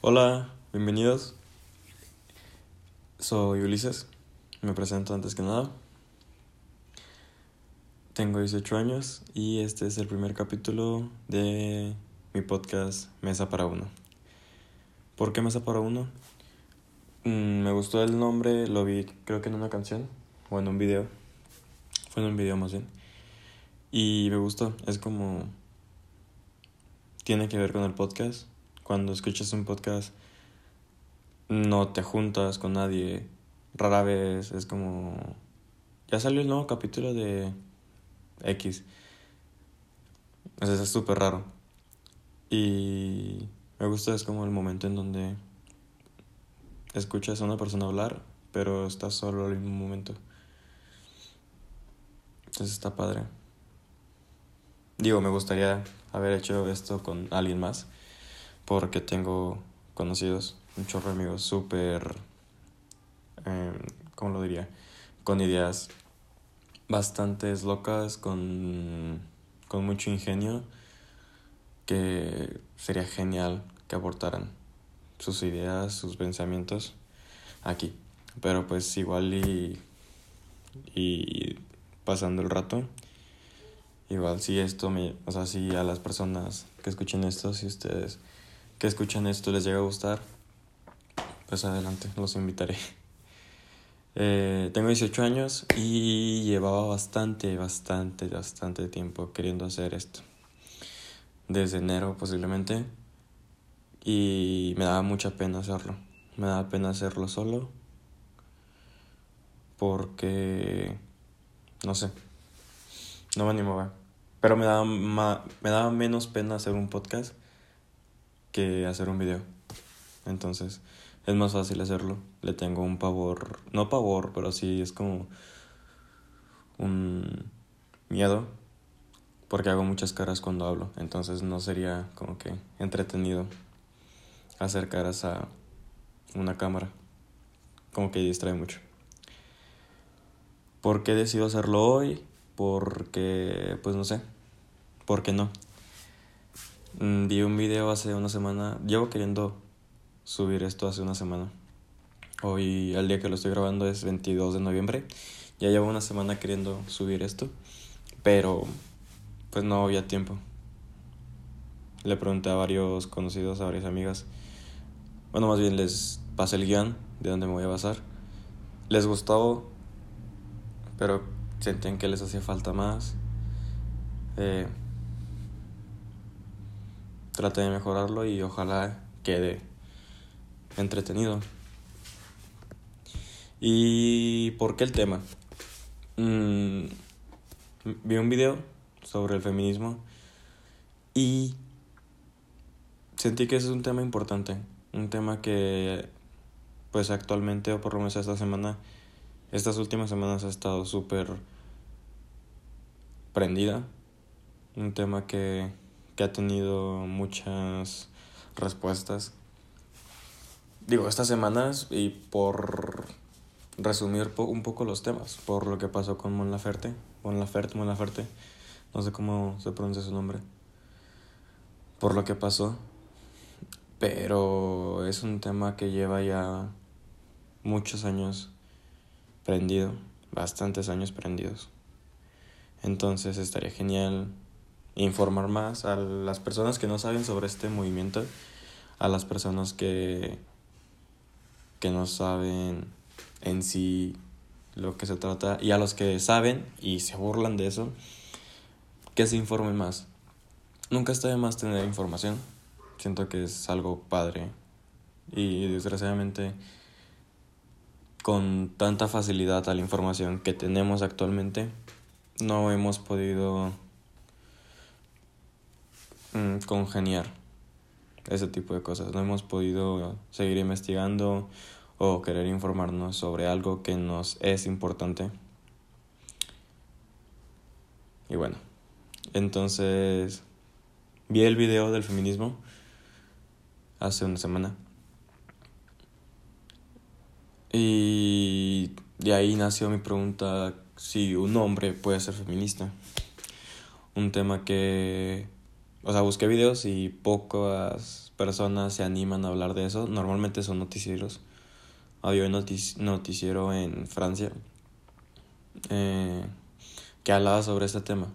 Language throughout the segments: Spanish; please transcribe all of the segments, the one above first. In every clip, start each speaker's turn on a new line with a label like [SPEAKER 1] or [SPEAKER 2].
[SPEAKER 1] Hola, bienvenidos. Soy Ulises. Me presento antes que nada. Tengo 18 años y este es el primer capítulo de mi podcast Mesa para Uno. ¿Por qué Mesa para Uno? Mm, me gustó el nombre, lo vi creo que en una canción o en un video. Fue en un video más bien. Y me gustó, es como... Tiene que ver con el podcast. Cuando escuchas un podcast no te juntas con nadie. Rara vez es como... Ya salió el nuevo capítulo de X. es súper raro. Y me gusta, es como el momento en donde escuchas a una persona hablar, pero estás solo al mismo momento. Entonces está padre. Digo, me gustaría haber hecho esto con alguien más, porque tengo conocidos, un chorro de amigos súper, eh, ¿cómo lo diría? Con ideas bastante locas, con, con mucho ingenio, que sería genial que aportaran sus ideas, sus pensamientos aquí. Pero pues igual y, y pasando el rato, igual si esto me, o sea, si a las personas que escuchen esto, si ustedes que escuchan esto les llega a gustar, pues adelante, los invitaré. Eh, tengo 18 años y llevaba bastante, bastante, bastante tiempo queriendo hacer esto. Desde enero posiblemente. Y me daba mucha pena hacerlo. Me daba pena hacerlo solo. Porque... No sé. No me animaba. Pero me daba, me daba menos pena hacer un podcast que hacer un video. Entonces es más fácil hacerlo. Le tengo un pavor, no pavor, pero sí es como un miedo porque hago muchas caras cuando hablo, entonces no sería como que entretenido hacer caras a una cámara, como que distrae mucho. ¿Por qué decido hacerlo hoy? Porque, pues no sé, ¿por qué no? Mm, vi un video hace una semana, llevo queriendo subir esto hace una semana. Hoy, al día que lo estoy grabando, es 22 de noviembre. Ya llevo una semana queriendo subir esto, pero pues no había tiempo. Le pregunté a varios conocidos, a varias amigas. Bueno, más bien les pasé el guion de dónde me voy a basar. Les gustó, pero sentían que les hacía falta más. Eh, traté de mejorarlo y ojalá quede entretenido. ¿Y por qué el tema? Mm, vi un video sobre el feminismo y sentí que ese es un tema importante, un tema que pues actualmente o por lo menos esta semana, estas últimas semanas ha estado súper prendida, un tema que, que ha tenido muchas respuestas digo, estas semanas y por resumir un poco los temas, por lo que pasó con Mon Laferte, Mon Laferte, Mon Laferte, no sé cómo se pronuncia su nombre, por lo que pasó, pero es un tema que lleva ya muchos años prendido, bastantes años prendidos. Entonces estaría genial informar más a las personas que no saben sobre este movimiento, a las personas que que no saben en sí lo que se trata y a los que saben y se burlan de eso, que se informen más. Nunca está de más tener información. Siento que es algo padre y desgraciadamente con tanta facilidad a la información que tenemos actualmente no hemos podido mm, congeniar ese tipo de cosas. No hemos podido seguir investigando o querer informarnos sobre algo que nos es importante. Y bueno, entonces vi el video del feminismo hace una semana. Y de ahí nació mi pregunta si un hombre puede ser feminista. Un tema que o sea, busqué videos y pocas personas se animan a hablar de eso. Normalmente son noticieros. Había un noticiero en Francia eh, que hablaba sobre este tema.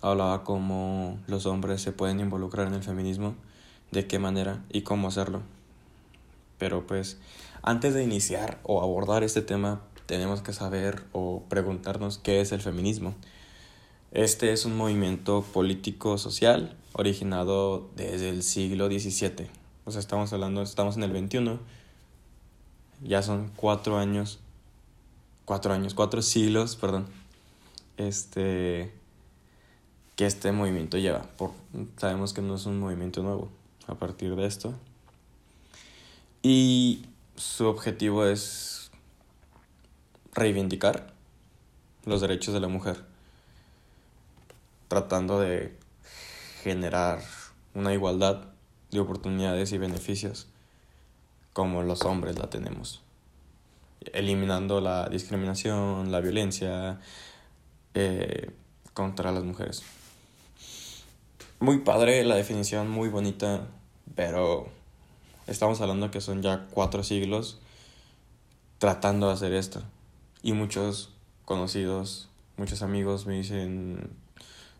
[SPEAKER 1] Hablaba cómo los hombres se pueden involucrar en el feminismo, de qué manera y cómo hacerlo. Pero pues antes de iniciar o abordar este tema tenemos que saber o preguntarnos qué es el feminismo. Este es un movimiento político-social originado desde el siglo XVII. O sea, estamos hablando, estamos en el XXI. Ya son cuatro años, cuatro años, cuatro siglos, perdón. Este, que este movimiento lleva. Por, sabemos que no es un movimiento nuevo a partir de esto. Y su objetivo es reivindicar los derechos de la mujer tratando de generar una igualdad de oportunidades y beneficios como los hombres la tenemos, eliminando la discriminación, la violencia eh, contra las mujeres. Muy padre la definición, muy bonita, pero estamos hablando que son ya cuatro siglos tratando de hacer esto. Y muchos conocidos, muchos amigos me dicen,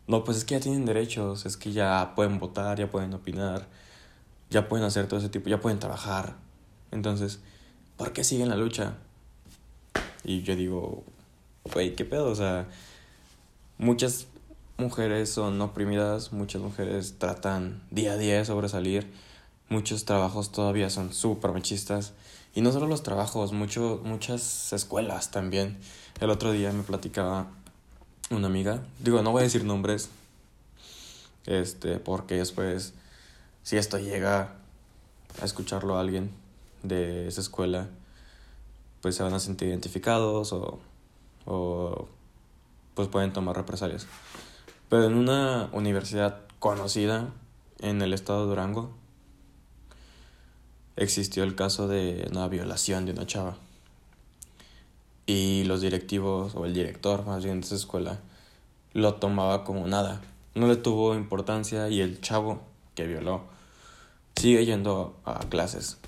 [SPEAKER 1] no, pues es que ya tienen derechos, es que ya pueden votar, ya pueden opinar, ya pueden hacer todo ese tipo, ya pueden trabajar. Entonces, ¿por qué siguen la lucha? Y yo digo, güey, ¿qué pedo? O sea, muchas mujeres son oprimidas, muchas mujeres tratan día a día de sobresalir, muchos trabajos todavía son súper machistas. Y no solo los trabajos, mucho, muchas escuelas también. El otro día me platicaba una amiga, digo, no voy a decir nombres, este, porque después, si esto llega a escucharlo a alguien de esa escuela, pues se van a sentir identificados o, o pues pueden tomar represalias. Pero en una universidad conocida en el estado de Durango, existió el caso de una violación de una chava y los directivos o el director más bien de esa escuela lo tomaba como nada. No le tuvo importancia y el chavo que violó sigue yendo a clases.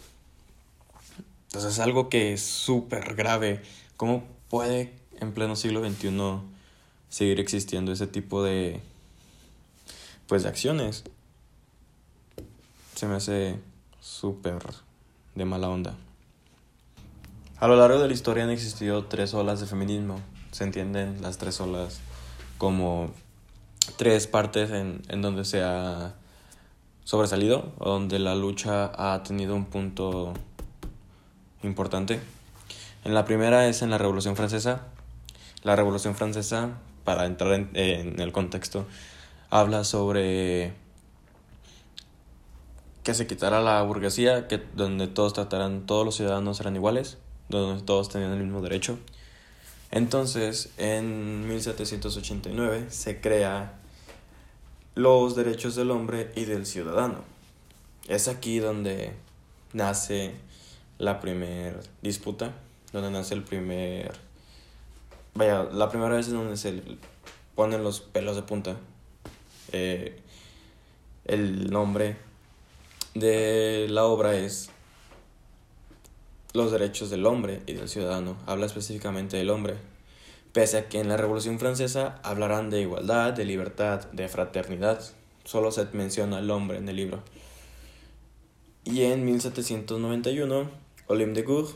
[SPEAKER 1] Entonces es algo que es súper grave. ¿Cómo puede en pleno siglo XXI seguir existiendo ese tipo de pues de acciones? Se me hace súper de mala onda. A lo largo de la historia han existido tres olas de feminismo. Se entienden las tres olas como tres partes en, en donde se ha sobresalido o donde la lucha ha tenido un punto importante. En la primera es en la Revolución Francesa. La Revolución Francesa, para entrar en, el contexto, habla sobre que se quitara la burguesía, que donde todos trataran, todos los ciudadanos eran iguales donde todos tenían el mismo derecho. Entonces, en 1789 se crea los derechos del hombre y del ciudadano. Es aquí donde nace la primera disputa, donde nace el primer... Vaya, la primera vez en donde se ponen los pelos de punta. Eh, el nombre de la obra es los derechos del hombre y del ciudadano, habla específicamente del hombre, pese a que en la Revolución Francesa hablarán de igualdad, de libertad, de fraternidad, solo se menciona el hombre en el libro. Y en 1791, Olympe de Gouges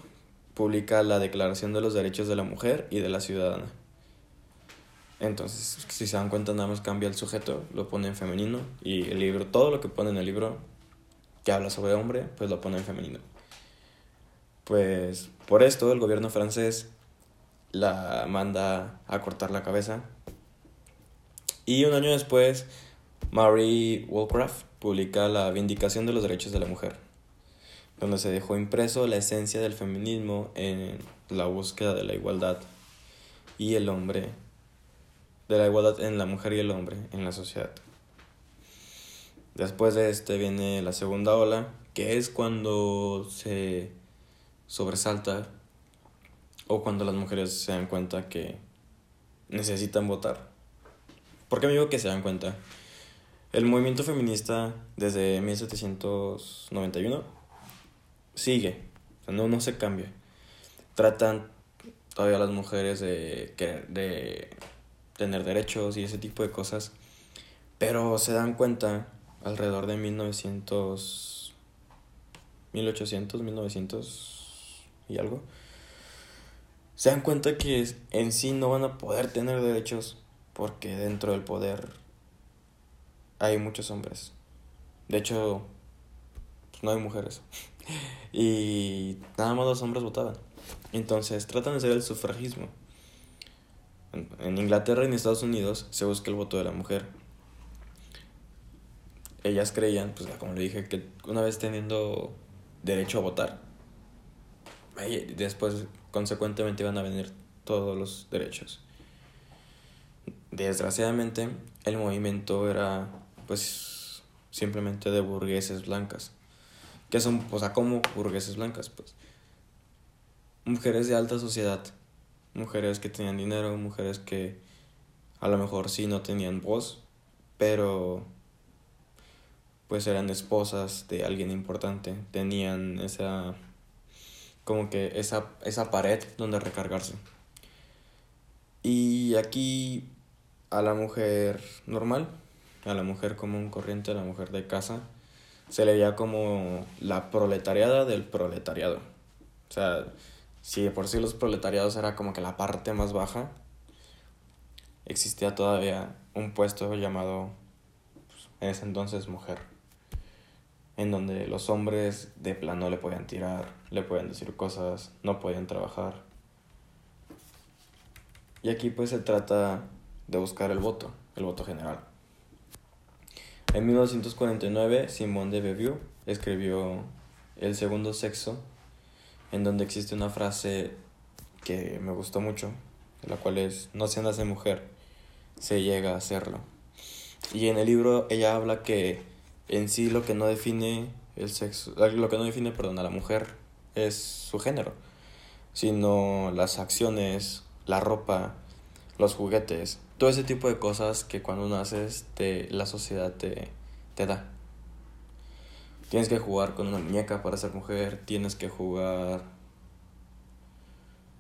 [SPEAKER 1] publica la Declaración de los Derechos de la Mujer y de la Ciudadana. Entonces, si se dan cuenta, nada más cambia el sujeto, lo pone en femenino, y el libro, todo lo que pone en el libro que habla sobre hombre, pues lo pone en femenino. Pues por esto el gobierno francés la manda a cortar la cabeza. Y un año después, Marie Wollcraft publica La Vindicación de los Derechos de la Mujer, donde se dejó impreso la esencia del feminismo en la búsqueda de la igualdad y el hombre, de la igualdad en la mujer y el hombre en la sociedad. Después de este viene la segunda ola, que es cuando se sobresalta o cuando las mujeres se dan cuenta que necesitan votar. ¿Por qué me digo que se dan cuenta? El movimiento feminista desde 1791 sigue, o sea, no, no se cambia. Tratan todavía las mujeres de, de tener derechos y ese tipo de cosas, pero se dan cuenta alrededor de 1900, 1800, 1900 y algo, se dan cuenta que en sí no van a poder tener derechos porque dentro del poder hay muchos hombres. De hecho, pues, no hay mujeres. y nada más los hombres votaban. Entonces tratan de hacer el sufragismo. En, Inglaterra y en Estados Unidos se busca el voto de la mujer. Ellas creían, pues como le dije, que una vez teniendo derecho a votar, después consecuentemente iban a venir todos los derechos. Desgraciadamente, el movimiento era pues simplemente de burgueses blancas. Que son, o sea, como burgueses blancas, pues. Mujeres de alta sociedad, mujeres que tenían dinero, mujeres que a lo mejor sí no tenían voz, pero pues eran esposas de alguien importante, tenían esa como que esa, esa pared donde recargarse. Y aquí a la mujer normal a la mujer común corriente, a la mujer de casa, se le veía como la proletariada del proletariado. O sea, si por sí los proletariados era como que la parte más baja, existía todavía un puesto llamado pues, en ese entonces mujer, en donde los hombres de plano le podían tirar, le podían decir cosas, no podían trabajar. Y aquí pues se trata de buscar el voto, el voto general. En 1949, Simone de Beauvoir escribió El segundo sexo, en donde existe una frase que me gustó mucho, la cual es, no se nace mujer, se llega a hacerlo. Y en el libro ella habla que en sí lo que no define el sexo, lo que no define, perdón, a la mujer es su género, sino las acciones, la ropa, los juguetes, todo ese tipo de cosas que cuando naces te, la sociedad te, te da. Tienes que jugar con una muñeca para ser mujer, tienes que jugar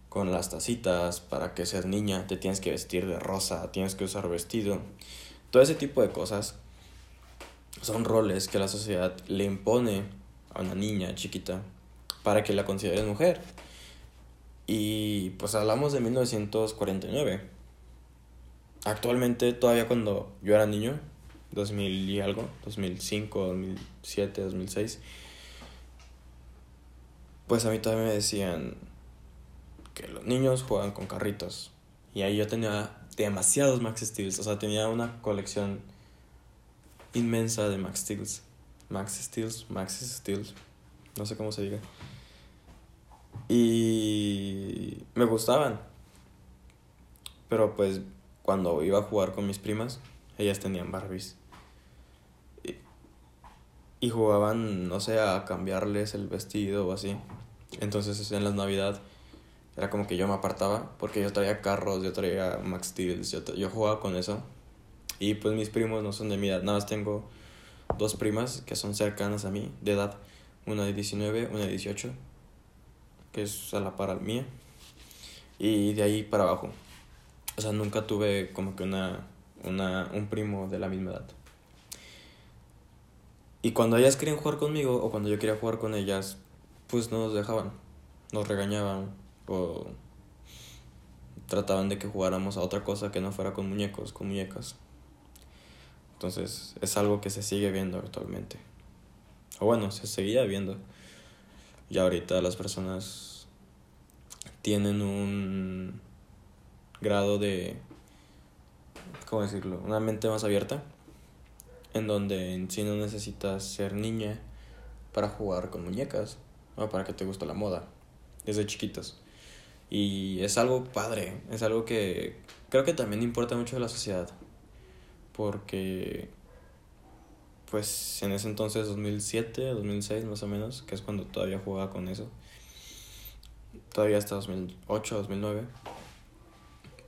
[SPEAKER 1] con las tacitas para que seas niña, te tienes que vestir de rosa, tienes que usar vestido. Todo ese tipo de cosas son roles que la sociedad le impone a una niña chiquita para que la consideres mujer. Y pues hablamos de 1949 actualmente todavía cuando yo era niño, 2000 y algo, 2005, 2007, 2006, pues a mí todavía me decían que los niños juegan con carritos. Y ahí yo tenía demasiados Max Steels, o sea, tenía una colección inmensa de Max Steels. Max Steels, Max Steels, no sé cómo se diga. Y me gustaban. Pero pues cuando iba a jugar con mis primas, ellas tenían Barbies. Y, jugaban, no sé, a cambiarles el vestido o así. Entonces en la Navidad era como que yo me apartaba porque yo traía carros, yo traía Max Steel, yo, yo jugaba con eso. Y pues mis primos no son de mi edad, nada más tengo dos primas que son cercanas a mí de edad, una de 19, una de 18, que es a la par mía, y de ahí para abajo. O sea, nunca tuve como que una, una, un primo de la misma edad. Y cuando ellas querían jugar conmigo o cuando yo quería jugar con ellas, pues no nos dejaban, nos regañaban o trataban de que jugáramos a otra cosa que no fuera con muñecos, con muñecas. Entonces es algo que se sigue viendo actualmente. O bueno, se seguía viendo. Y ahorita las personas tienen un grado de, ¿cómo decirlo? Una mente más abierta, en donde en sí no necesitas ser niña para jugar con muñecas o para que te guste la moda, desde chiquitos. Y es algo padre, es algo que creo que también importa mucho de la sociedad, porque pues en ese entonces 2007, 2006 más o menos, que es cuando todavía jugaba con eso, todavía hasta 2008, 2009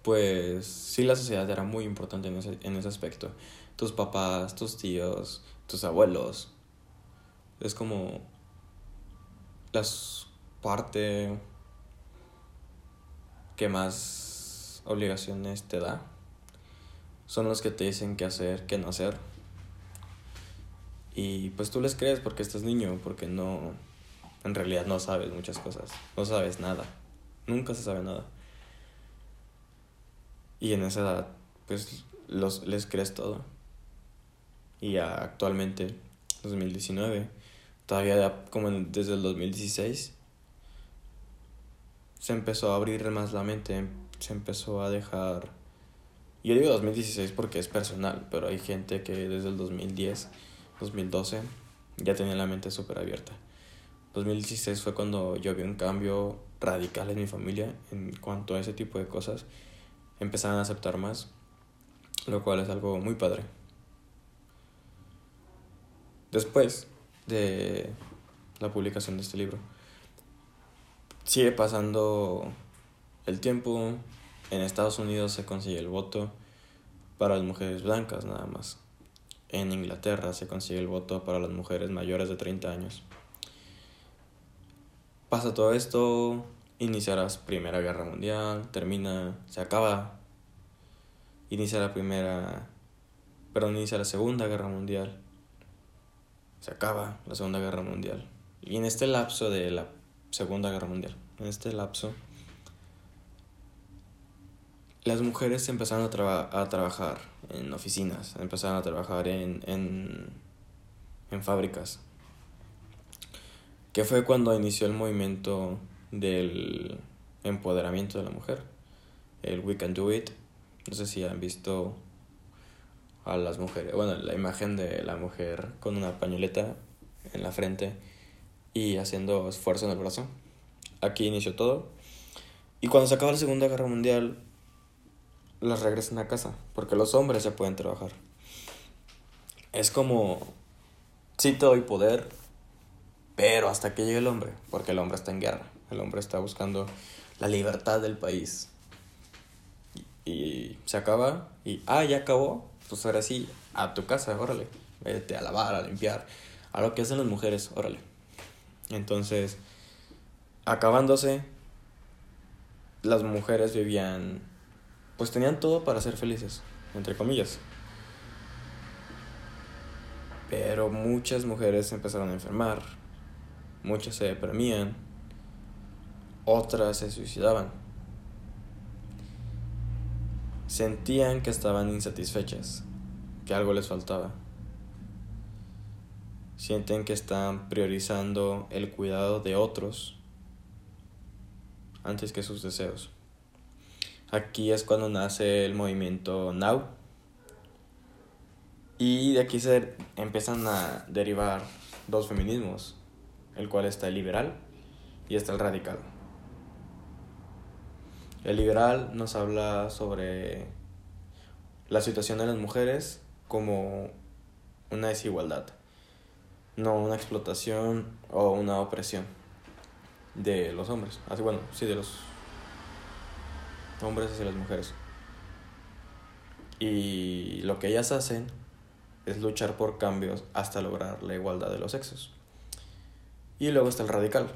[SPEAKER 1] pues sí la sociedad era muy importante en ese, en ese aspecto. tus papás, tus tíos, tus abuelos. Es como la parte que más obligaciones te da. Son los que te dicen qué hacer, qué no hacer. Y pues tú les crees porque estás niño, porque no, en realidad no sabes muchas cosas, no sabes nada, nunca se sabe nada. Y en esa edad, pues los, les crees todo. Y actualmente, 2019, todavía como desde el 2016, se empezó a abrir más la mente, se empezó a dejar... Yo digo 2016 porque es personal, pero hay gente que desde el 2010, 2012 ya tenía la mente súper abierta. 2016 fue cuando yo vi un cambio radical en mi familia en cuanto a ese tipo de cosas. Empezaron a aceptar más, lo cual es algo muy padre. Después de la publicación de este libro, sigue pasando el tiempo. En Estados Unidos se consigue el voto para las mujeres blancas nada más. En Inglaterra se consigue el voto para las mujeres mayores de 30 años. Pasa todo esto, inicia la Primera Guerra Mundial, termina, se acaba, inicia la Primera, perdón, inicia la Segunda Guerra Mundial, se acaba la Segunda Guerra Mundial. Y en este lapso de la Segunda Guerra Mundial. En este lapso, las mujeres empezaron a, trabajar en oficinas, empezaron a trabajar en, en, en fábricas. Que fue cuando inició el movimiento del empoderamiento de la mujer, el We Can Do It. No sé si han visto a las mujeres, bueno, la imagen de la mujer con una pañoleta en la frente y haciendo esfuerzo en el brazo. Aquí inició todo. Y cuando se acaba la Segunda Guerra Mundial, las regresan a casa, porque los hombres ya pueden trabajar. Es como, sí te doy poder, pero hasta que llegue el hombre, porque el hombre está en guerra, el hombre está buscando la libertad del país. Y, y se acaba, y, ah, ya acabó, pues ahora sí, a tu casa, órale, vete a lavar, a limpiar, a lo que hacen las mujeres, órale. Entonces, acabándose, las mujeres vivían, pues tenían todo para ser felices, entre comillas. Pero muchas mujeres empezaron a enfermar, muchas se deprimían, otras se suicidaban. Sentían que estaban insatisfechas, que algo les faltaba sienten que están priorizando el cuidado de otros antes que sus deseos. Aquí es cuando nace el movimiento Now. Y de aquí se empiezan a derivar dos feminismos, el cual está el liberal y está el radical. El liberal nos habla sobre la situación de las mujeres como una desigualdad no una explotación o una opresión de los hombres. Así bueno, sí, de los hombres hacia las mujeres. Y lo que ellas hacen es luchar por cambios hasta lograr la igualdad de los sexos. Y luego está el radical.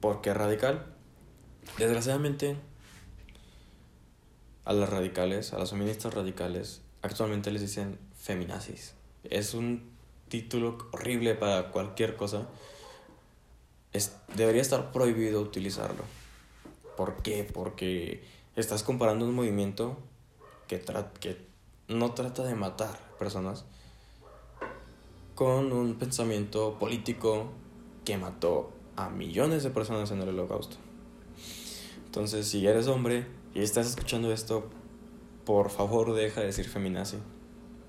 [SPEAKER 1] ¿Por qué radical? Desgraciadamente, a las radicales, a las feministas radicales, actualmente les dicen feminazis. Es un título horrible para cualquier cosa, es, debería estar prohibido utilizarlo. ¿Por qué? Porque estás comparando un movimiento que, que no trata de matar personas con un pensamiento político que mató a millones de personas en el holocausto. Entonces, si eres hombre y estás escuchando esto, por favor deja de decir feminazi.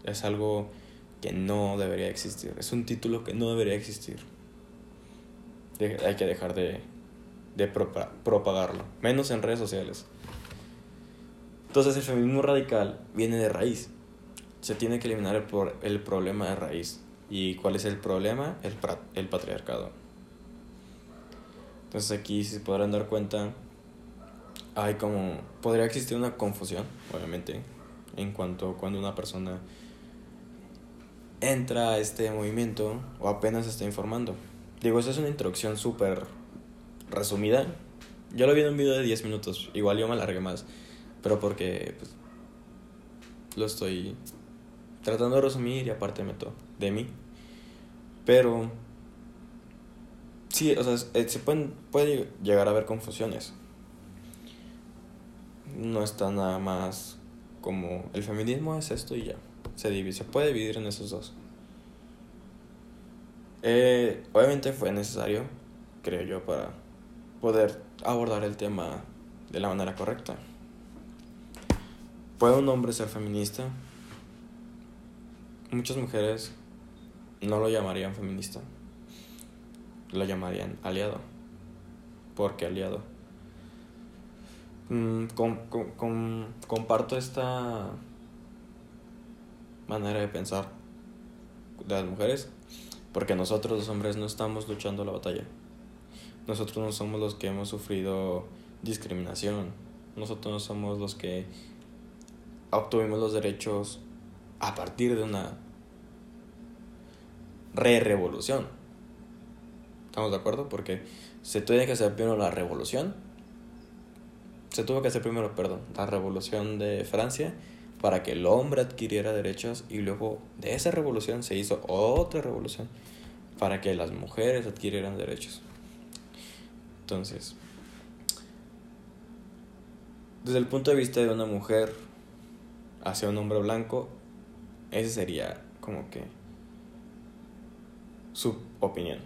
[SPEAKER 1] Es algo que no debería existir. Es un título que no debería existir. hay que dejar de, de propagarlo, menos en redes sociales. Entonces el feminismo radical viene de raíz. Se tiene que eliminar el, el problema de raíz. ¿Y cuál es el problema? El, el patriarcado. Entonces aquí, si se podrán dar cuenta, hay como... Podría existir una confusión, obviamente, en cuanto a cuando una persona entra a este movimiento o apenas está informando. Digo, esa es una introducción súper resumida. Yo lo vi en un video de 10 minutos, igual yo me alargué más, pero porque pues, lo estoy tratando de resumir y aparte meto de mí. Pero sí, o sea, se pueden, puede llegar a haber confusiones. No está nada más como el feminismo es esto y ya. Se divide, se puede dividir en esos dos. Eh, obviamente fue necesario, creo yo, para poder abordar el tema de la manera correcta. ¿Puede un hombre ser feminista? Muchas mujeres no lo llamarían feminista, lo llamarían aliado. ¿Por qué aliado? Mm, comparto esta manera de pensar de las mujeres porque nosotros los hombres no estamos luchando la batalla. Nosotros no somos los que hemos sufrido discriminación. Nosotros no somos los que obtuvimos los derechos a partir de una re-revolución. ¿Estamos de acuerdo? Porque se tiene que hacer primero la revolución. Se tuvo que hacer primero, perdón, la revolución de Francia para que el hombre adquiriera derechos y luego de esa revolución se hizo otra revolución para que las mujeres adquirieran derechos. Entonces, desde el punto de vista de una mujer hacia un hombre blanco, ese sería como que su opinión.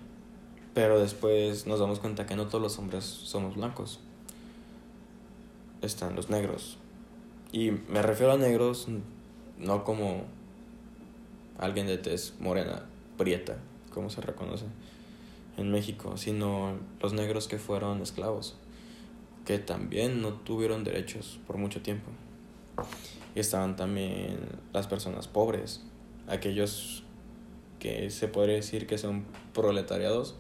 [SPEAKER 1] Pero después nos damos cuenta que no todos los hombres somos blancos. Están los negros, y me refiero a negros no como alguien de tez morena, prieta, como se reconoce en México, sino los negros que fueron esclavos, que también no tuvieron derechos por mucho tiempo. Y estaban también las personas pobres, aquellos que se podría decir que son proletariados,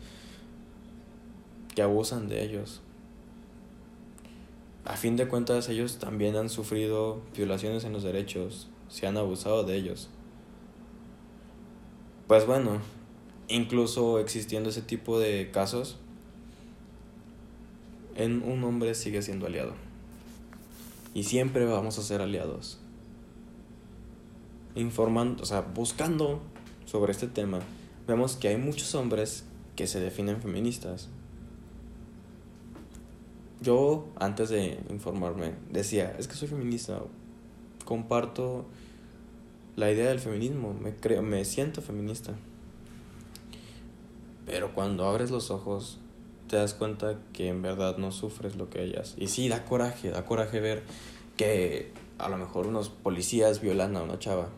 [SPEAKER 1] que abusan de ellos, a fin de cuentas ellos también han sufrido violaciones en los derechos, se han abusado de ellos. Pues bueno, incluso existiendo ese tipo de casos, en un hombre sigue siendo aliado. Y siempre vamos a ser aliados. Informando, o sea, buscando sobre este tema, vemos que hay muchos hombres que se definen feministas, yo, antes de informarme, decía, es que soy feminista, comparto la idea del feminismo, me, creo, me siento feminista. Pero cuando abres los ojos, te das cuenta que en verdad no sufres lo que ellas. Y sí, da coraje, da coraje ver que a lo mejor unos policías violan a una chava.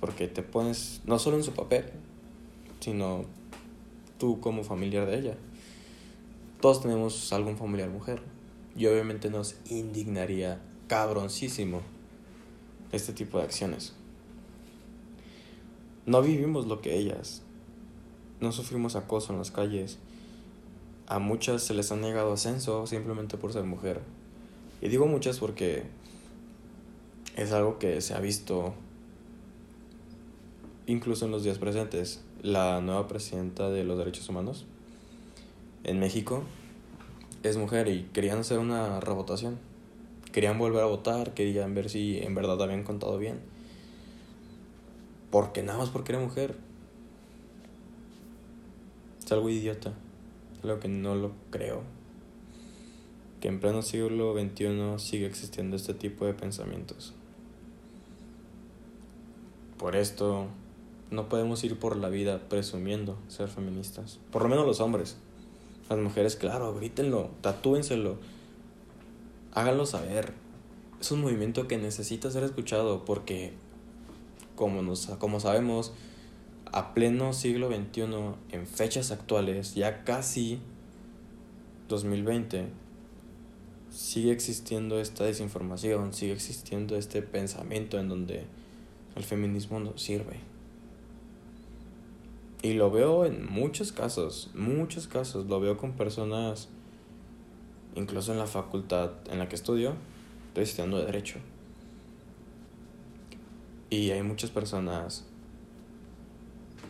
[SPEAKER 1] Porque te pones no solo en su papel, sino tú como familiar de ella todos tenemos algún familiar mujer. Y obviamente nos indignaría cabroncísimo este tipo de acciones. No vivimos lo que ellas. No sufrimos acoso en las calles. A muchas se les ha negado ascenso simplemente por ser mujer. Y digo muchas porque es algo que se ha visto incluso en los días presentes. La nueva presidenta de los derechos humanos en México es mujer y querían hacer una revotación. Querían volver a votar, querían ver si en verdad habían contado bien. Porque nada más porque era mujer. Es algo idiota. Es algo que no lo creo. Que en pleno siglo XXI sigue existiendo este tipo de pensamientos. Por esto no podemos ir por la vida presumiendo ser feministas. Por lo menos los hombres. Las mujeres, claro, grítenlo, tatúenselo, háganlo saber. Es un movimiento que necesita ser escuchado porque, como, nos, como sabemos, a pleno siglo XXI, en fechas actuales, ya casi 2020, sigue existiendo esta desinformación, sigue existiendo este pensamiento en donde el feminismo no sirve. Y lo veo en muchos casos, muchos casos. Lo veo con personas, incluso en la facultad en la que estudio, estoy estudiando Derecho. Y hay muchas personas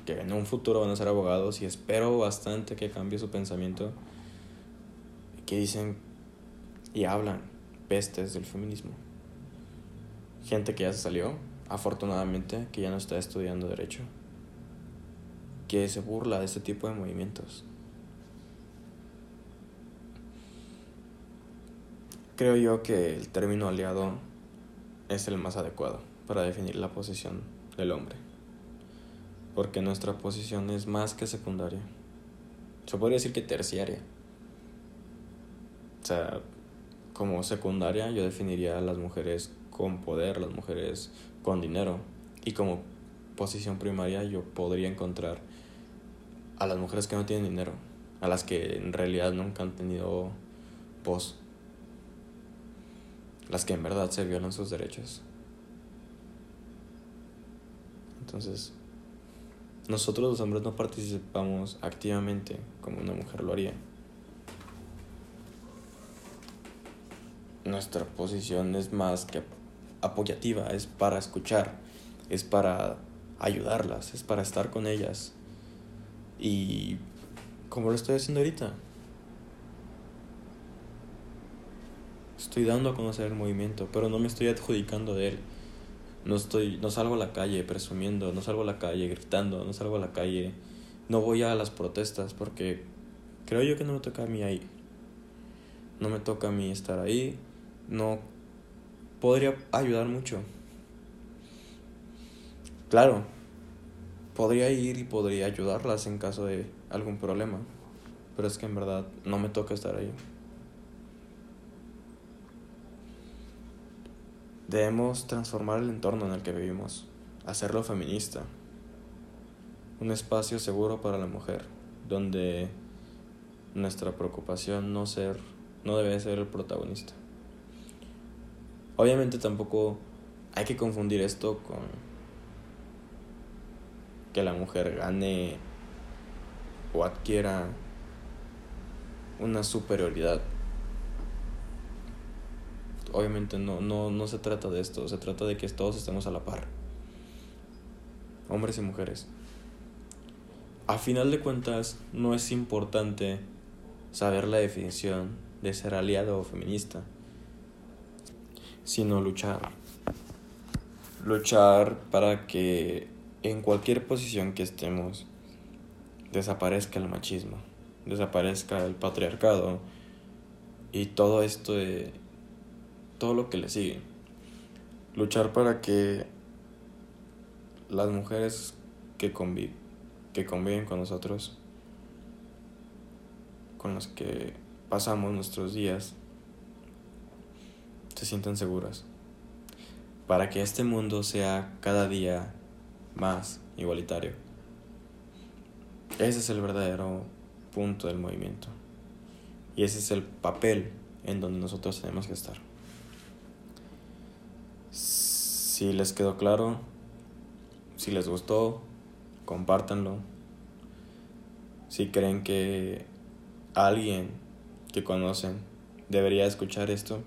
[SPEAKER 1] que en un futuro van a ser abogados y espero bastante que cambie su pensamiento, que dicen y hablan pestes del feminismo. Gente que ya se salió, afortunadamente, que ya no está estudiando derecho, que se burla de este tipo de movimientos. Creo yo que el término aliado es el más adecuado para definir la posición del hombre, porque nuestra posición es más que secundaria, se podría decir que terciaria. O sea, como secundaria yo definiría a las mujeres con poder, las mujeres con dinero, y como posición primaria yo podría encontrar a las mujeres que no tienen dinero, a las que en realidad nunca han tenido voz las que en verdad se violan sus derechos. Entonces, nosotros los hombres no participamos activamente como una mujer lo haría. Nuestra posición es más que apoyativa, es para escuchar, es para ayudarlas, es para estar con ellas. Y como lo estoy haciendo ahorita, estoy dando a conocer el movimiento, pero no me estoy adjudicando de él. No estoy no salgo a la calle presumiendo, no salgo a la calle gritando, no salgo a la calle, no voy a las protestas porque creo yo que no me toca a mí ahí. No me toca a mí estar ahí, no podría ayudar mucho. Claro, podría ir y podría ayudarlas en caso de algún problema, pero es que en verdad no me toca estar ahí. Debemos transformar el entorno en el que vivimos, hacerlo feminista, un espacio seguro para la mujer, donde nuestra preocupación no ser no debe ser el protagonista. Obviamente tampoco hay que confundir esto con que la mujer gane o adquiera una superioridad obviamente no, no, no se trata de esto, se trata de que todos estemos a la par, hombres y mujeres. A final de cuentas, no es importante saber la definición de ser aliado o feminista, sino luchar. Luchar para que en cualquier posición que estemos desaparezca el machismo, desaparezca el patriarcado y todo esto de todo lo que le sigue. Luchar para que las mujeres que, que conviven con nosotros, con las que pasamos nuestros días, se sientan seguras. Para que este mundo sea cada día más igualitario. Ese es el verdadero punto del movimiento. Y ese es el papel en donde nosotros tenemos que estar. Si les quedó claro, si les gustó, compártanlo. Si creen que alguien que conocen debería escuchar esto,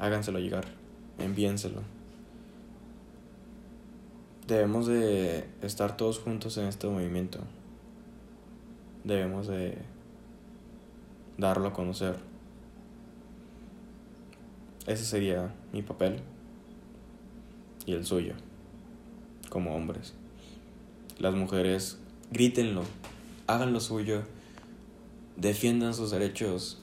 [SPEAKER 1] háganselo llegar, envíenselo. Debemos de estar todos juntos en este movimiento. Debemos de darlo a conocer. Ese sería mi papel y el suyo, como hombres. Las mujeres, grítenlo, hagan lo suyo, defiendan sus derechos.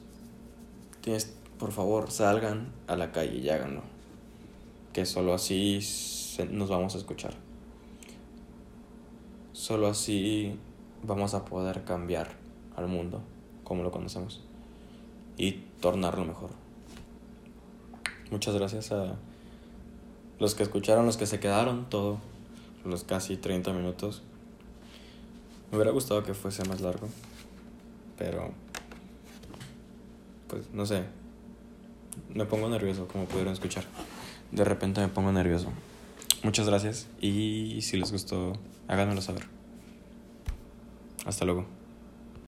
[SPEAKER 1] Tienes, por favor, salgan a la calle y háganlo. Que solo así nos vamos a escuchar. Solo así vamos a poder cambiar al mundo como lo conocemos y tornarlo mejor. Muchas gracias a los que escucharon, los que se quedaron, todo, los casi 30 minutos. Me hubiera gustado que fuese más largo, pero pues no sé. Me pongo nervioso, como pudieron escuchar. De repente me pongo nervioso. Muchas gracias y si les gustó, háganmelo saber. Hasta luego.